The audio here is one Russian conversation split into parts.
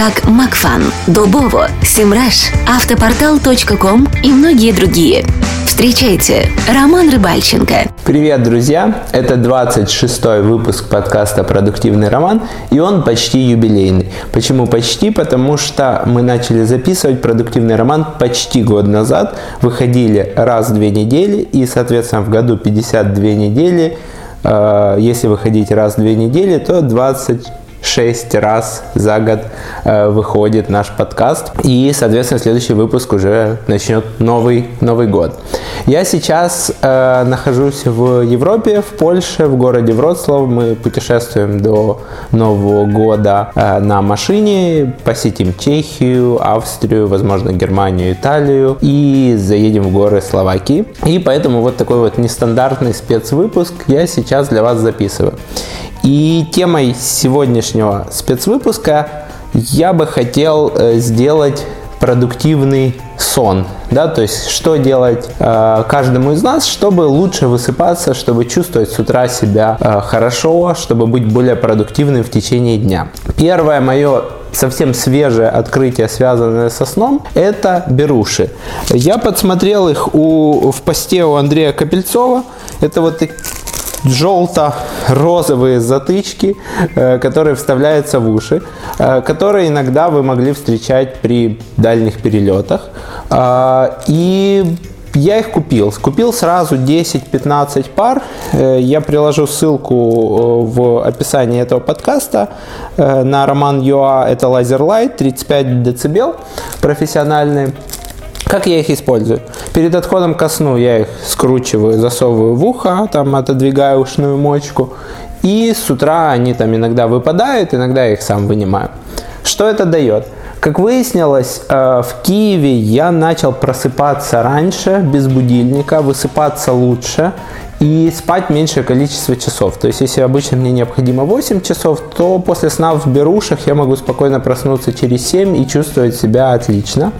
как Макфан, Дубово, Симраш, Автопортал.ком и многие другие. Встречайте, Роман Рыбальченко. Привет, друзья! Это 26-й выпуск подкаста «Продуктивный роман», и он почти юбилейный. Почему почти? Потому что мы начали записывать «Продуктивный роман» почти год назад, выходили раз в две недели, и, соответственно, в году 52 недели э, если выходить раз в две недели, то 20 шесть раз за год э, выходит наш подкаст. И, соответственно, следующий выпуск уже начнет новый, Новый год. Я сейчас э, нахожусь в Европе, в Польше, в городе Вроцлав. Мы путешествуем до Нового года э, на машине, посетим Чехию, Австрию, возможно, Германию, Италию и заедем в горы Словакии. И поэтому вот такой вот нестандартный спецвыпуск я сейчас для вас записываю. И темой сегодняшнего спецвыпуска я бы хотел э, сделать продуктивный сон, да, то есть что делать э, каждому из нас, чтобы лучше высыпаться, чтобы чувствовать с утра себя э, хорошо, чтобы быть более продуктивным в течение дня. Первое мое совсем свежее открытие, связанное со сном, это беруши. Я подсмотрел их у, в посте у Андрея Капельцова. Это вот желто-розовые затычки, э, которые вставляются в уши, э, которые иногда вы могли встречать при дальних перелетах. А, и я их купил. Купил сразу 10-15 пар. Э, я приложу ссылку в описании этого подкаста на роман Юа. Это Laserlight 35 дБ профессиональный. Как я их использую? Перед отходом ко сну я их скручиваю, засовываю в ухо, там отодвигаю ушную мочку. И с утра они там иногда выпадают, иногда я их сам вынимаю. Что это дает? Как выяснилось, э, в Киеве я начал просыпаться раньше, без будильника, высыпаться лучше и спать меньшее количество часов. То есть, если обычно мне необходимо 8 часов, то после сна в берушах я могу спокойно проснуться через 7 и чувствовать себя отлично.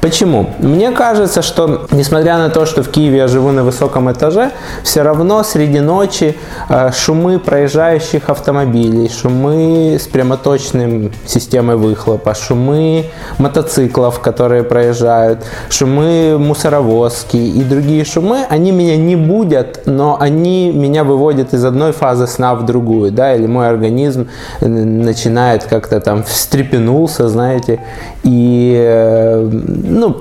Почему? Мне кажется, что несмотря на то, что в Киеве я живу на высоком этаже, все равно среди ночи э, шумы проезжающих автомобилей, шумы с прямоточным системой выхлопа, шумы мотоциклов, которые проезжают, шумы мусоровозки и другие шумы, они меня не будут, но они меня выводят из одной фазы сна в другую, да, или мой организм э, начинает как-то там встрепенулся, знаете, и, э, ну,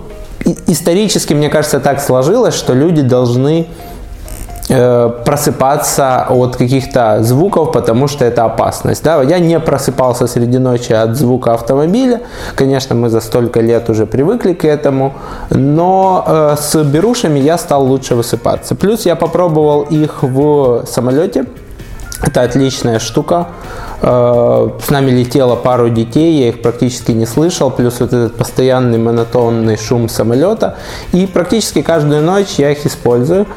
исторически, мне кажется, так сложилось, что люди должны просыпаться от каких-то звуков, потому что это опасность. Да? Я не просыпался среди ночи от звука автомобиля. Конечно, мы за столько лет уже привыкли к этому. Но э, с берушами я стал лучше высыпаться. Плюс я попробовал их в самолете. Это отличная штука. Э, с нами летело пару детей, я их практически не слышал, плюс вот этот постоянный монотонный шум самолета. И практически каждую ночь я их использую.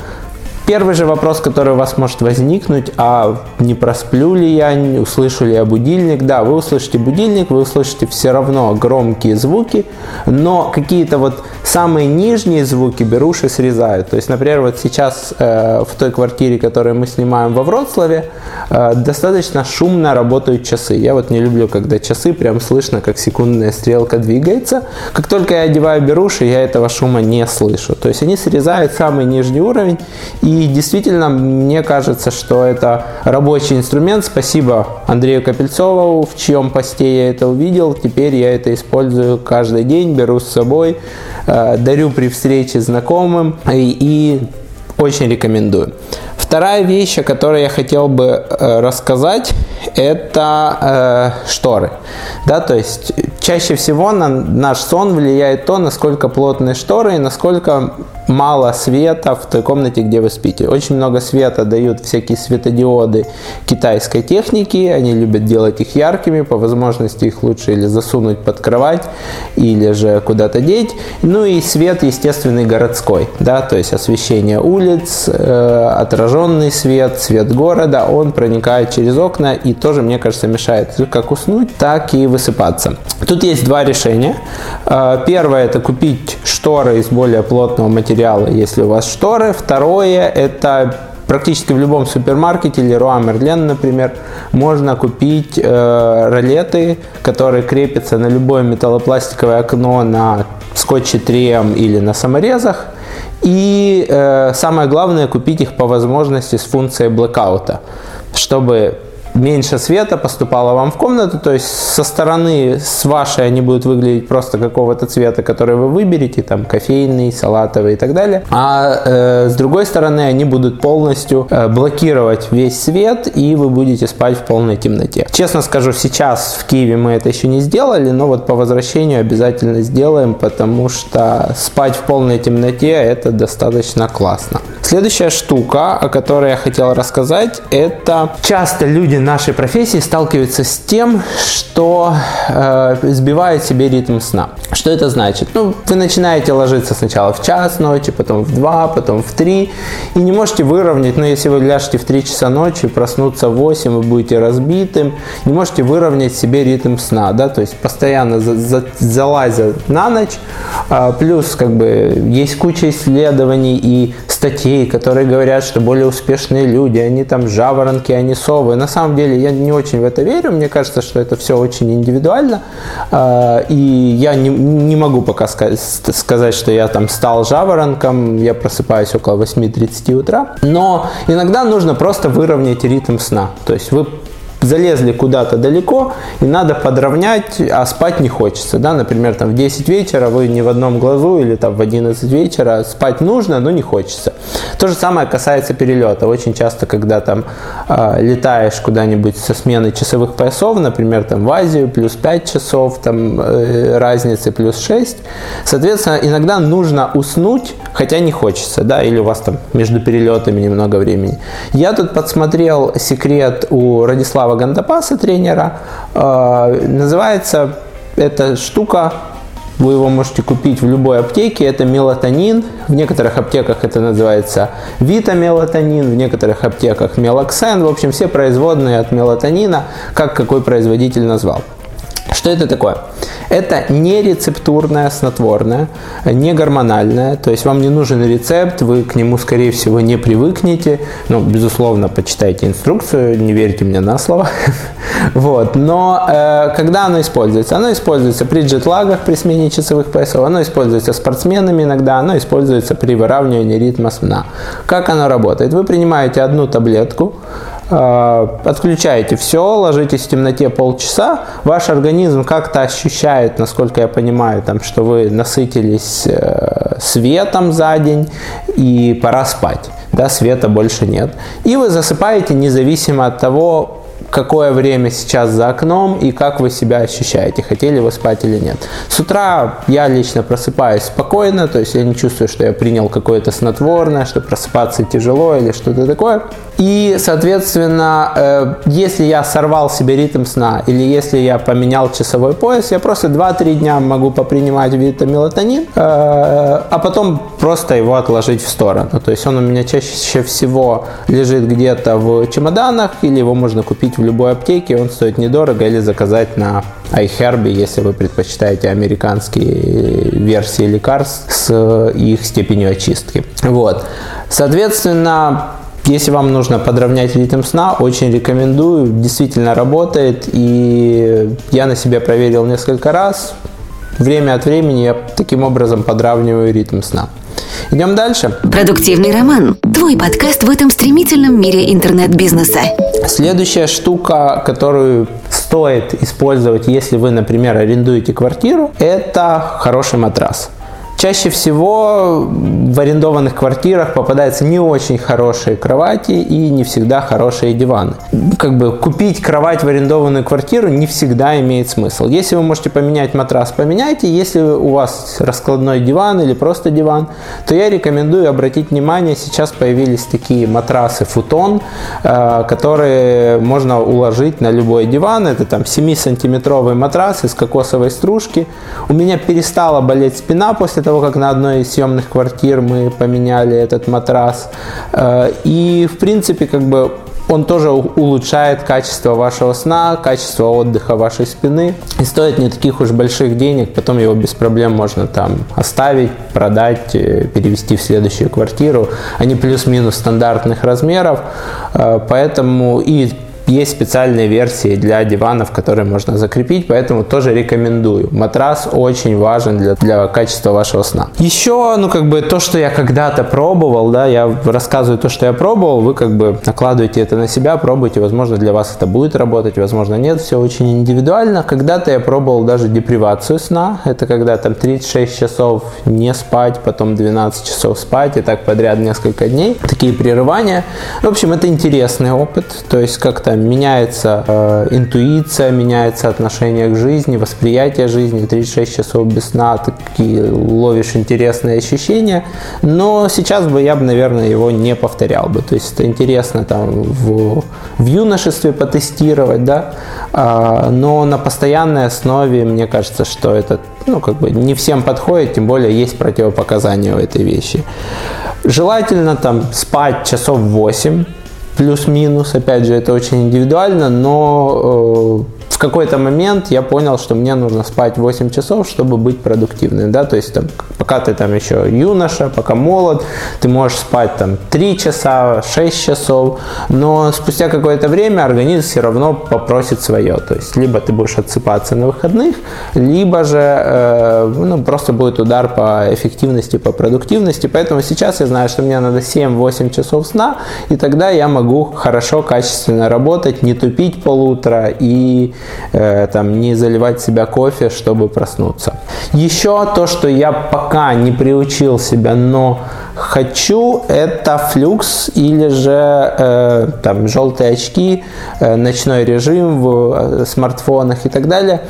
Первый же вопрос, который у вас может возникнуть, а не просплю ли я, услышу ли я будильник? Да, вы услышите будильник, вы услышите все равно громкие звуки, но какие-то вот самые нижние звуки беруши срезают. То есть, например, вот сейчас э, в той квартире, которую мы снимаем во Вроцлаве, э, достаточно шумно работают часы. Я вот не люблю, когда часы прям слышно, как секундная стрелка двигается. Как только я одеваю беруши, я этого шума не слышу. То есть они срезают самый нижний уровень и действительно, мне кажется, что это рабочий инструмент. Спасибо Андрею Капельцову, в чьем посте я это увидел. Теперь я это использую каждый день, беру с собой. Э, дарю при встрече знакомым и, и очень рекомендую. Вторая вещь, о которой я хотел бы э, рассказать, это э, шторы. Да, то есть чаще всего на наш сон влияет то, насколько плотные шторы и насколько мало света в той комнате, где вы спите. Очень много света дают всякие светодиоды китайской техники. Они любят делать их яркими. По возможности их лучше или засунуть под кровать, или же куда-то деть. Ну и свет естественный городской. Да, то есть освещение улиц, э, отраженный свет, свет города. Он проникает через окна и тоже, мне кажется, мешает как уснуть, так и высыпаться. Тут есть два решения. Э, первое – это купить шторы из более плотного материала если у вас шторы. Второе – это практически в любом супермаркете, Leroy Merlin, например, можно купить э, ролеты, которые крепятся на любое металлопластиковое окно на скотче 3М или на саморезах. И э, самое главное, купить их по возможности с функцией блэкаута, чтобы меньше света поступало вам в комнату, то есть со стороны, с вашей они будут выглядеть просто какого-то цвета, который вы выберете, там кофейный, салатовый и так далее, а э, с другой стороны они будут полностью э, блокировать весь свет и вы будете спать в полной темноте. Честно скажу, сейчас в Киеве мы это еще не сделали, но вот по возвращению обязательно сделаем, потому что спать в полной темноте это достаточно классно. Следующая штука, о которой я хотел рассказать, это часто люди нашей профессии сталкиваются с тем, что э, сбивает себе ритм сна. Что это значит? Ну, вы начинаете ложиться сначала в час ночи, потом в два, потом в три, и не можете выровнять, но ну, если вы ляжете в 3 часа ночи, проснуться в 8, вы будете разбитым, не можете выровнять себе ритм сна, да, то есть постоянно за, за, залазя на ночь, э, плюс как бы есть куча исследований и статей, которые говорят, что более успешные люди, они там жаворонки, они совы. На самом деле я не очень в это верю, мне кажется, что это все очень индивидуально, а, и я не, не могу пока сказать, что я там стал жаворонком, я просыпаюсь около 8.30 утра, но иногда нужно просто выровнять ритм сна, то есть вы залезли куда-то далеко, и надо подровнять, а спать не хочется. Да? Например, там в 10 вечера вы не в одном глазу или там в 11 вечера спать нужно, но не хочется. То же самое касается перелета. Очень часто, когда там э, летаешь куда-нибудь со смены часовых поясов, например, там в Азию плюс 5 часов, там э, разницы плюс 6, соответственно, иногда нужно уснуть, хотя не хочется, да, или у вас там между перелетами немного времени. Я тут подсмотрел секрет у Радислава Вячеслава Гандапаса, тренера. Э, называется эта штука вы его можете купить в любой аптеке. Это мелатонин. В некоторых аптеках это называется витамелатонин, в некоторых аптеках мелоксен. В общем, все производные от мелатонина, как какой производитель назвал. Что это такое? Это не рецептурное снотворное, не гормональное, то есть вам не нужен рецепт, вы к нему, скорее всего, не привыкнете. Ну, безусловно, почитайте инструкцию, не верьте мне на слово. Вот. Но э, когда оно используется? Оно используется при джетлагах, при смене часовых поясов, оно используется спортсменами иногда, оно используется при выравнивании ритма сна. Как оно работает? Вы принимаете одну таблетку, отключаете все, ложитесь в темноте полчаса, ваш организм как-то ощущает, насколько я понимаю, там, что вы насытились э, светом за день и пора спать. Да, света больше нет. И вы засыпаете независимо от того, какое время сейчас за окном и как вы себя ощущаете, хотели вы спать или нет. С утра я лично просыпаюсь спокойно, то есть я не чувствую, что я принял какое-то снотворное, что просыпаться тяжело или что-то такое. И, соответственно, э, если я сорвал себе ритм сна или если я поменял часовой пояс, я просто 2-3 дня могу попринимать витамелатонин, э, а потом просто его отложить в сторону. То есть он у меня чаще всего лежит где-то в чемоданах или его можно купить в любой аптеке, он стоит недорого или заказать на iHerb, если вы предпочитаете американские версии лекарств с их степенью очистки. Вот. Соответственно, если вам нужно подровнять ритм сна, очень рекомендую. Действительно работает. И я на себе проверил несколько раз. Время от времени я таким образом подравниваю ритм сна. Идем дальше. Продуктивный роман. Твой подкаст в этом стремительном мире интернет-бизнеса. Следующая штука, которую стоит использовать, если вы, например, арендуете квартиру, это хороший матрас. Чаще всего в арендованных квартирах попадаются не очень хорошие кровати и не всегда хорошие диваны. Как бы купить кровать в арендованную квартиру не всегда имеет смысл. Если вы можете поменять матрас, поменяйте. Если у вас раскладной диван или просто диван, то я рекомендую обратить внимание, сейчас появились такие матрасы футон, э, которые можно уложить на любой диван. Это там 7-сантиметровый матрас из кокосовой стружки. У меня перестала болеть спина после того, как на одной из съемных квартир мы поменяли этот матрас. Э, и, в принципе, как бы он тоже улучшает качество вашего сна, качество отдыха вашей спины. И стоит не таких уж больших денег, потом его без проблем можно там оставить, продать, э, перевести в следующую квартиру. Они плюс-минус стандартных размеров, э, поэтому и есть специальные версии для диванов, которые можно закрепить, поэтому тоже рекомендую. Матрас очень важен для, для качества вашего сна. Еще, ну, как бы то, что я когда-то пробовал, да, я рассказываю то, что я пробовал, вы как бы накладываете это на себя, пробуйте, возможно, для вас это будет работать, возможно, нет, все очень индивидуально. Когда-то я пробовал даже депривацию сна, это когда там 36 часов не спать, потом 12 часов спать, и так подряд несколько дней, такие прерывания. В общем, это интересный опыт, то есть как-то меняется э, интуиция, меняется отношение к жизни, восприятие жизни. 36 часов без сна, такие ловишь интересные ощущения. Но сейчас бы я бы, наверное, его не повторял бы. То есть это интересно там в, в юношестве потестировать, да. А, но на постоянной основе мне кажется, что это ну, как бы не всем подходит, тем более есть противопоказания у этой вещи. Желательно там спать часов 8, плюс-минус, опять же, это очень индивидуально, но э, какой-то момент я понял, что мне нужно спать 8 часов, чтобы быть продуктивным, да, то есть там, пока ты там еще юноша, пока молод, ты можешь спать там 3 часа, 6 часов, но спустя какое-то время организм все равно попросит свое, то есть либо ты будешь отсыпаться на выходных, либо же э, ну, просто будет удар по эффективности, по продуктивности, поэтому сейчас я знаю, что мне надо 7-8 часов сна, и тогда я могу хорошо, качественно работать, не тупить полутора и там, не заливать себя кофе, чтобы проснуться. Еще то, что я пока не приучил себя, но хочу, это флюкс или же э, там желтые очки, э, ночной режим в э, смартфонах и так далее.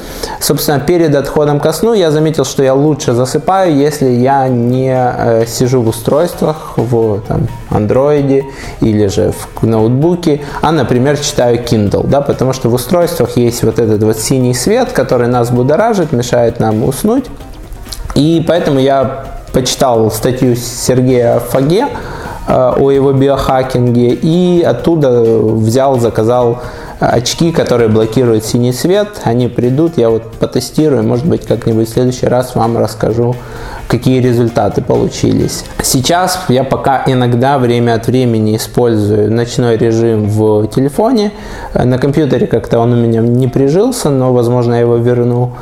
Собственно, перед отходом ко сну я заметил, что я лучше засыпаю, если я не э, сижу в устройствах, в там, андроиде или же в ноутбуке, а, например, читаю Kindle, да, потому что в устройствах есть вот этот вот синий свет, который нас будоражит, мешает нам уснуть. И поэтому я почитал статью Сергея Фаге э, о его биохакинге и оттуда взял, заказал очки, которые блокируют синий свет. Они придут, я вот потестирую, может быть, как-нибудь в следующий раз вам расскажу, какие результаты получились. Сейчас я пока иногда время от времени использую ночной режим в телефоне. На компьютере как-то он у меня не прижился, но, возможно, я его верну.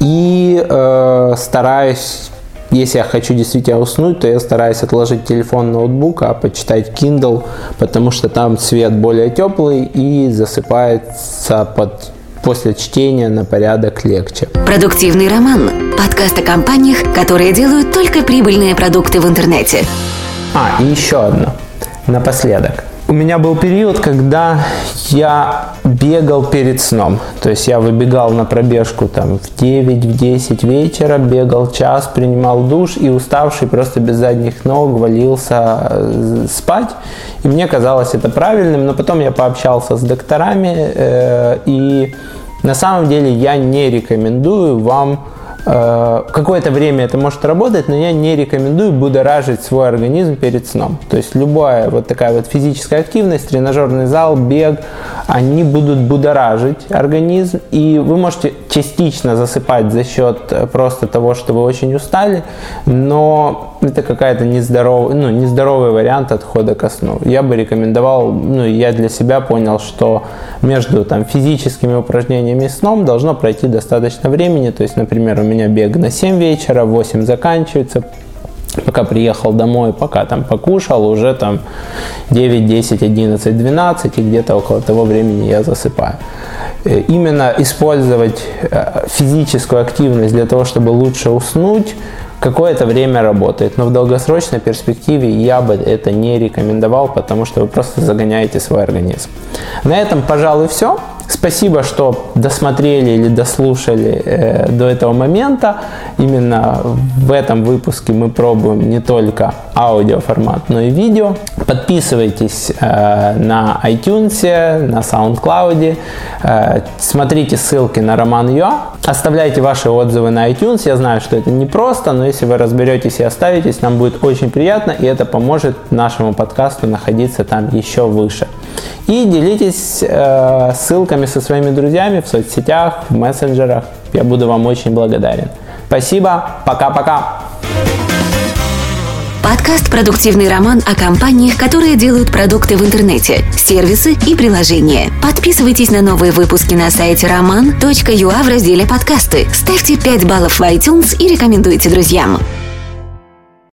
И э, стараюсь если я хочу действительно уснуть, то я стараюсь отложить телефон, ноутбук, а почитать Kindle, потому что там цвет более теплый и засыпается под после чтения на порядок легче. Продуктивный роман. Подкаст о компаниях, которые делают только прибыльные продукты в интернете. А, и еще одно. Напоследок. У меня был период, когда я бегал перед сном. То есть я выбегал на пробежку там в 9, в 10 вечера, бегал час, принимал душ и уставший просто без задних ног валился э, спать. И мне казалось это правильным, но потом я пообщался с докторами э, и на самом деле я не рекомендую вам какое-то время это может работать, но я не рекомендую будоражить свой организм перед сном. То есть любая вот такая вот физическая активность, тренажерный зал, бег, они будут будоражить организм, и вы можете частично засыпать за счет э, просто того, что вы очень устали, но это какая-то нездоровый, ну, нездоровый вариант отхода ко сну. Я бы рекомендовал, ну, я для себя понял, что между там физическими упражнениями и сном должно пройти достаточно времени, то есть, например, у меня бег на 7 вечера, в 8 заканчивается, пока приехал домой, пока там покушал, уже там 9, 10, 11, 12, и где-то около того времени я засыпаю. Э, именно использовать э, физическую активность для того, чтобы лучше уснуть, какое-то время работает, но в долгосрочной перспективе я бы это не рекомендовал, потому что вы просто загоняете свой организм. На этом, пожалуй, все. Спасибо, что досмотрели или дослушали э, до этого момента. Именно в этом выпуске мы пробуем не только аудиоформат, но и видео. Подписывайтесь э, на iTunes, на SoundCloud, э, смотрите ссылки на Роман Йо, оставляйте ваши отзывы на iTunes. Я знаю, что это непросто, но если вы разберетесь и оставитесь, нам будет очень приятно, и это поможет нашему подкасту находиться там еще выше. И делитесь э, ссылками со своими друзьями в соцсетях, в мессенджерах. Я буду вам очень благодарен. Спасибо. Пока-пока. Подкаст «Продуктивный роман» о компаниях, которые делают продукты в интернете, сервисы и приложения. Подписывайтесь на новые выпуски на сайте roman.ua в разделе «Подкасты». Ставьте 5 баллов в iTunes и рекомендуйте друзьям.